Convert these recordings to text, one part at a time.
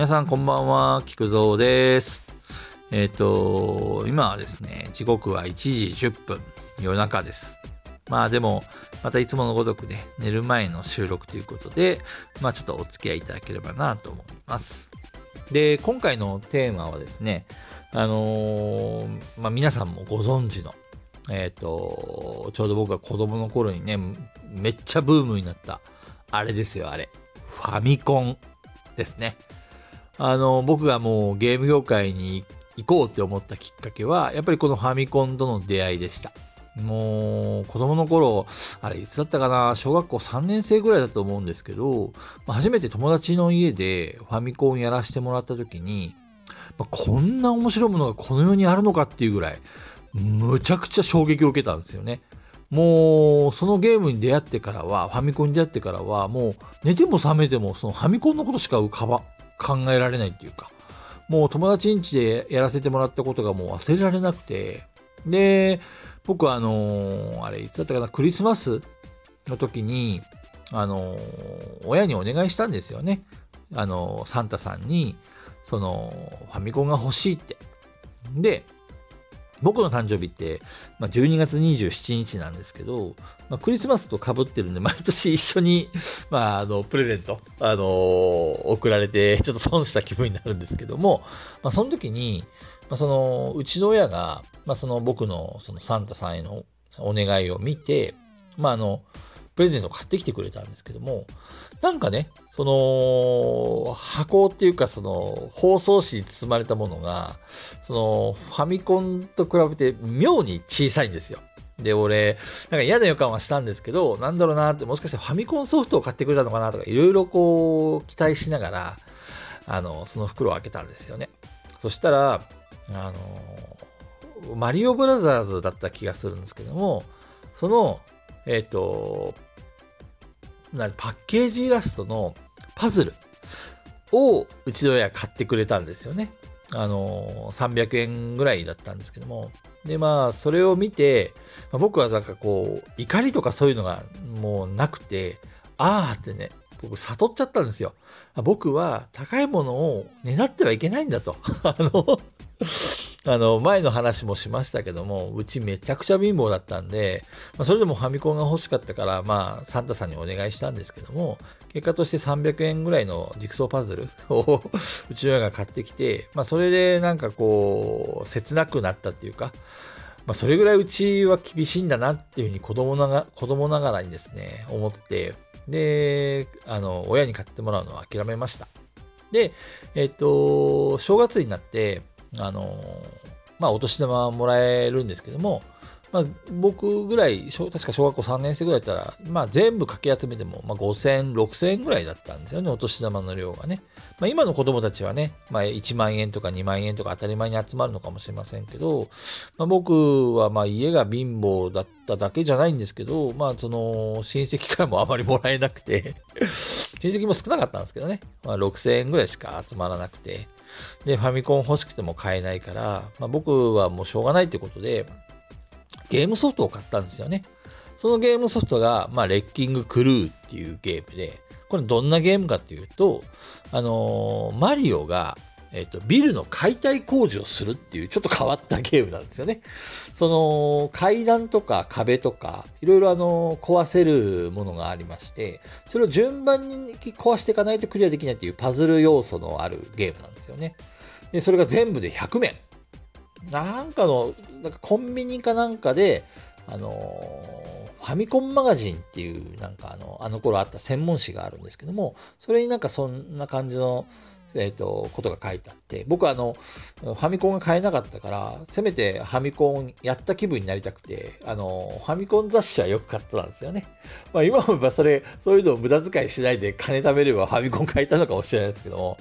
皆さんこんばんは、菊蔵です。えっ、と、今はですね、時刻は1時10分、夜中です。まあでも、またいつものごとくね、寝る前の収録ということで、まあちょっとお付き合いいただければなと思います。で、今回のテーマはですね、あのーまあ皆さんもご存知の、えっ、と、ちょうど僕が子供の頃にね、めっちゃブームになった、あれですよ、あれ。ファミコンですね。あの、僕がもうゲーム業界に行こうって思ったきっかけは、やっぱりこのファミコンとの出会いでした。もう、子供の頃、あれ、いつだったかな、小学校3年生ぐらいだと思うんですけど、初めて友達の家でファミコンやらせてもらった時に、まこんな面白いものがこの世にあるのかっていうぐらい、むちゃくちゃ衝撃を受けたんですよね。もう、そのゲームに出会ってからは、ファミコンに出会ってからは、もう、寝ても覚めても、そのファミコンのことしか浮かば、考えられないっていうか、もう友達ん家でやらせてもらったことがもう忘れられなくて、で、僕はあのーあれ、いつだったかな、クリスマスの時に、あのー親にお願いしたんですよね。あのーサンタさんに、その、ファミコンが欲しいって。で、僕の誕生日って、まあ、12月27日なんですけど、まあ、クリスマスとかぶってるんで、毎年一緒に、まあ、あの、プレゼント、あのー送られて、ちょっと損した気分になるんですけども、まあ、その時に、まあ、その、うちの親が、まあ、その僕の、そのサンタさんへのお願いを見て、まあ、あの、プレゼントを買ってきてくれたんですけども、なんかね、その、箱っていうか、その、包装紙に包まれたものが、その、ファミコンと比べて妙に小さいんですよ。で、俺、なんか嫌な予感はしたんですけど、なんだろうなって、もしかしてファミコンソフトを買ってくれたのかなとか、いろいろこう、期待しながら、あの、その袋を開けたんですよね。そしたら、あの、マリオブラザーズだった気がするんですけども、その、えっ、と、なパッケージイラストのパズルをうちの親買ってくれたんですよね。あの、300円ぐらいだったんですけども。で、まあ、それを見て、まあ僕はなんかこう、怒りとかそういうのがもうなくて、あーってね、僕悟っちゃったんですよ。僕は高いものを狙ってはいけないんだと。あの、あの、前の話もしましたけども、うちめちゃくちゃ貧乏だったんで、まあ、それでもファミコンが欲しかったから、まあ、サンタさんにお願いしたんですけども、結果として300円ぐらいのジグソーパズル をうちの親が買ってきて、まあ、それでなんかこう、切なくなったっていうか、まあ、それぐらいうちは厳しいんだなっていうふうに子供なが子供ながらにですね、思って、で、あの、親に買ってもらうのは諦めました。で、えっと、正月になって、あの、まあ、お年玉もらえるんですけども、まあ、僕ぐらい、確か小学校3年生ぐらいだったら、まあ、全部かき集めても、まあ、5000、6000円ぐらいだったんですよね、お年玉の量がね。まあ、今の子供たちはね、まあ、1万円とか2万円とか当たり前に集まるのかもしれませんけど、まあ、僕はまあ家が貧乏だっただけじゃないんですけど、まあ、その親戚からもあまりもらえなくて、親戚も少なかったんですけどね、まあ、6000円ぐらいしか集まらなくて、で、ファミコン欲しくても買えないから、まあ、僕はもうしょうがないということで、ゲームソフトを買ったんですよね。そのゲームソフトが、まあ、レッキングクルーっていうゲームで、これどんなゲームかっていうと、あのーマリオが、えっ、と、ビルの解体工事をするっていうちょっと変わったゲームなんですよね。その、階段とか壁とか、いろいろあの、壊せるものがありまして、それを順番に壊していかないとクリアできないっていうパズル要素のあるゲームなんですよね。で、それが全部で100面。なんかの、なんかコンビニかなんかで、あのファミコンマガジンっていう、なんかあの、あの頃あった専門誌があるんですけども、それになんかそんな感じの、えっ、と、ことが書いてあって、僕はあの、ファミコンが買えなかったから、せめてファミコンやった気分になりたくて、あの、ファミコン雑誌はよく買ったんですよね。まあ今思えばそれ、そういうのを無駄遣いしないで金貯めればファミコン買えたのかもしれないですけども、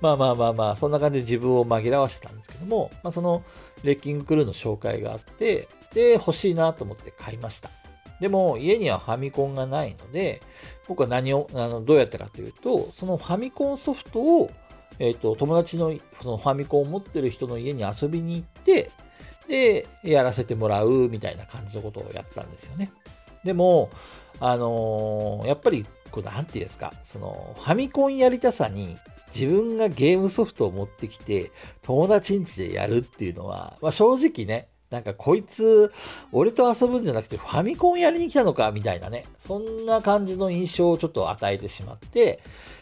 まあまあまあまあ、そんな感じで自分を紛らわしてたんですけども、まあその、レッキングクルーの紹介があって、で、欲しいなと思って買いました。でも家にはファミコンがないので、僕は何を、あのどうやったかというと、そのファミコンソフトを、えっ、と、友達のそのファミコンを持ってる人の家に遊びに行って、で、やらせてもらうみたいな感じのことをやったんですよね。でも、あのーやっぱり、こう、なんていうんですか、その、ファミコンやりたさに、自分がゲームソフトを持ってきて、友達ん家でやるっていうのは、まあ、正直ね、なんかこいつ、俺と遊ぶんじゃなくてファミコンやりに来たのか、みたいなね。そんな感じの印象をちょっと与えてしまって、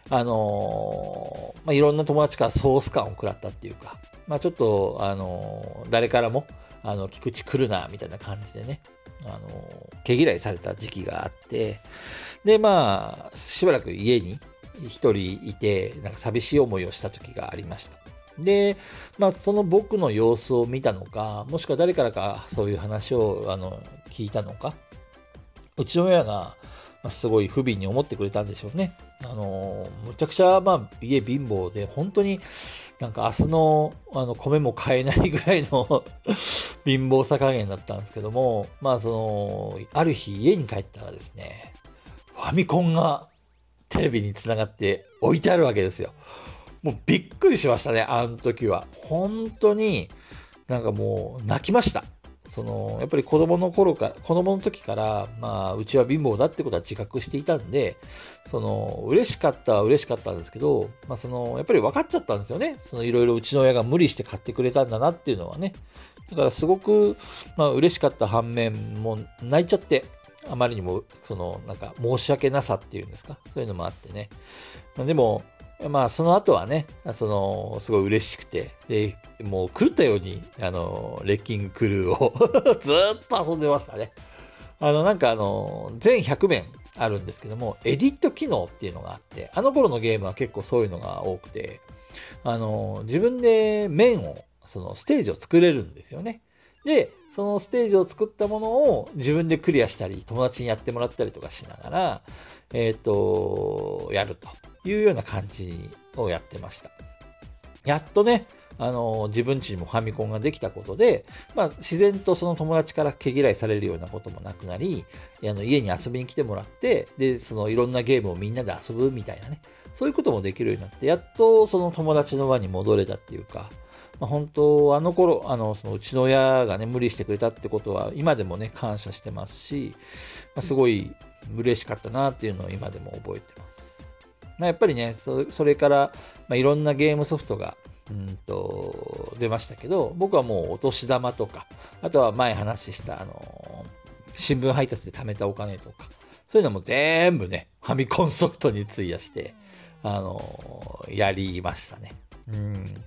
あのー、まあ、いろんな友達からソース感を食らったっていうか、まあ、ちょっと、あのー、誰からも、あの、菊池来るな、みたいな感じでね、あのー、毛嫌いされた時期があって、で、まあ、しばらく家に一人いて、なんか寂しい思いをした時がありました。で、まあ、その僕の様子を見たのか、もしくは誰からかそういう話をあの聞いたのか、うちの親が、ますごい不憫に思ってくれたんでしょうね。あの、むちゃくちゃ、まあ、家貧乏で、本当になんか明日のあの米も買えないぐらいの 貧乏さ加減だったんですけども、まあ、その、ある日家に帰ったらですね、ファミコンがテレビにつながって置いてあるわけですよ。もうびっくりしましたね、あの時は。本当に、なんかもう泣きました。その、やっぱり子供の頃から、子供の時から、まあ、うちは貧乏だってことは自覚していたんで、その、嬉しかったは嬉しかったんですけど、まあ、その、やっぱり分かっちゃったんですよね。その、いろいろうちの親が無理して買ってくれたんだなっていうのはね。だからすごく、まあ、嬉しかった反面、もう泣いちゃって、あまりにも、その、なんか、申し訳なさっていうんですか？そういうのもあってね。まあ、でも、まあ、その後はね、その、すごい嬉しくて、で、もう狂ったように、あの、レッキングクルーを ずっと遊んでましたね。あの、なんかあの、全100面あるんですけども、エディット機能っていうのがあって、あの頃のゲームは結構そういうのが多くて、あの、自分で面を、そのステージを作れるんですよね。で、そのステージを作ったものを自分でクリアしたり、友達にやってもらったりとかしながら、えっ、ー、と、やると。いうような感じをやってました。やっとね、あの自分ちにもファミコンができたことで、まあ、自然とその友達から毛嫌いされるようなこともなくなり、あの家に遊びに来てもらって、で、そのいろんなゲームをみんなで遊ぶみたいなね、そういうこともできるようになって、やっとその友達の輪に戻れたっていうか、まあ、本当、あの頃、あの、そのうちの親がね、無理してくれたってことは、今でもね、感謝してますし、まあ、すごい嬉しかったなっていうのを今でも覚えてます。まあ、やっぱりねそ、れから、まあ、いろんなゲームソフトがうんと出ましたけど、僕はもうお年玉とか、あとは前話した、あの新聞配達で貯めたお金とか、そういうのも全部ね、ファミコンソフトに費やして、あのやりましたね。うん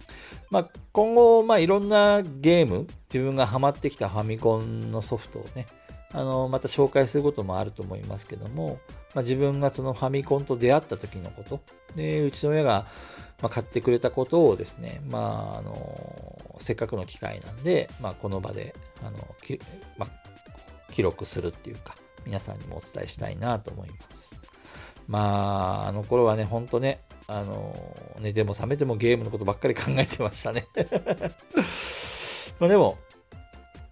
まあ、今後、まあ、いろんなゲーム、自分がハマってきたファミコンのソフトをね、あのまた紹介することもあると思いますけども、まあ、自分がそのファミコンと出会った時のこと、で、うちの親が、買ってくれたことをですね、まあ、あの、せっかくの機会なんで、まあ、この場で、あの、まあ、記録するっていうか、皆さんにもお伝えしたいなと思います。まあ、あの頃はね、ほんとね、あの、寝ても覚めてもゲームのことばっかり考えてましたね まあでも、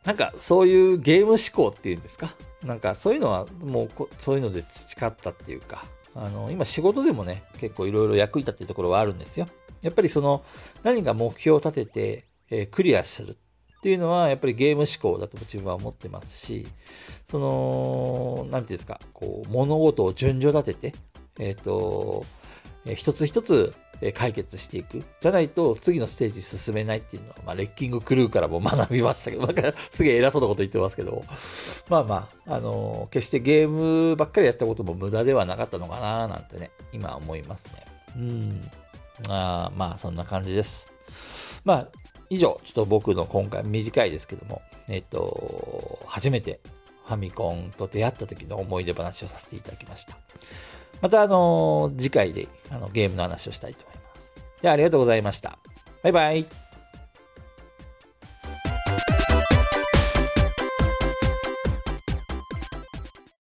なんかそういうゲーム思考っていうんですか？なんかそういうのはもうそういうので培ったっていうか、あの今仕事でもね、結構いろいろ役に立ってるところはあるんですよ。やっぱりその何か目標を立てて、えー、クリアするっていうのはやっぱりゲーム思考だと自分は思ってますし、その、なんていうんですか、こう物事を順序立てて、えっ、ー、と、一つ一つ解決していく。じゃないと次のステージ進めないっていうのは、まあ、レッキングクルーからも学びましたけど、なんかすげえ偉そうなこと言ってますけど、まあまあ、あのー、決してゲームばっかりやったことも無駄ではなかったのかななんてね、今思いますね。うん。あまあ、そんな感じです。まあ、以上、ちょっと僕の今回短いですけども、えっ、と、初めてファミコンと出会った時の思い出話をさせていただきました。また、あの、次回であのゲームの話をしたいと思います。では、ありがとうございました。バイバイ。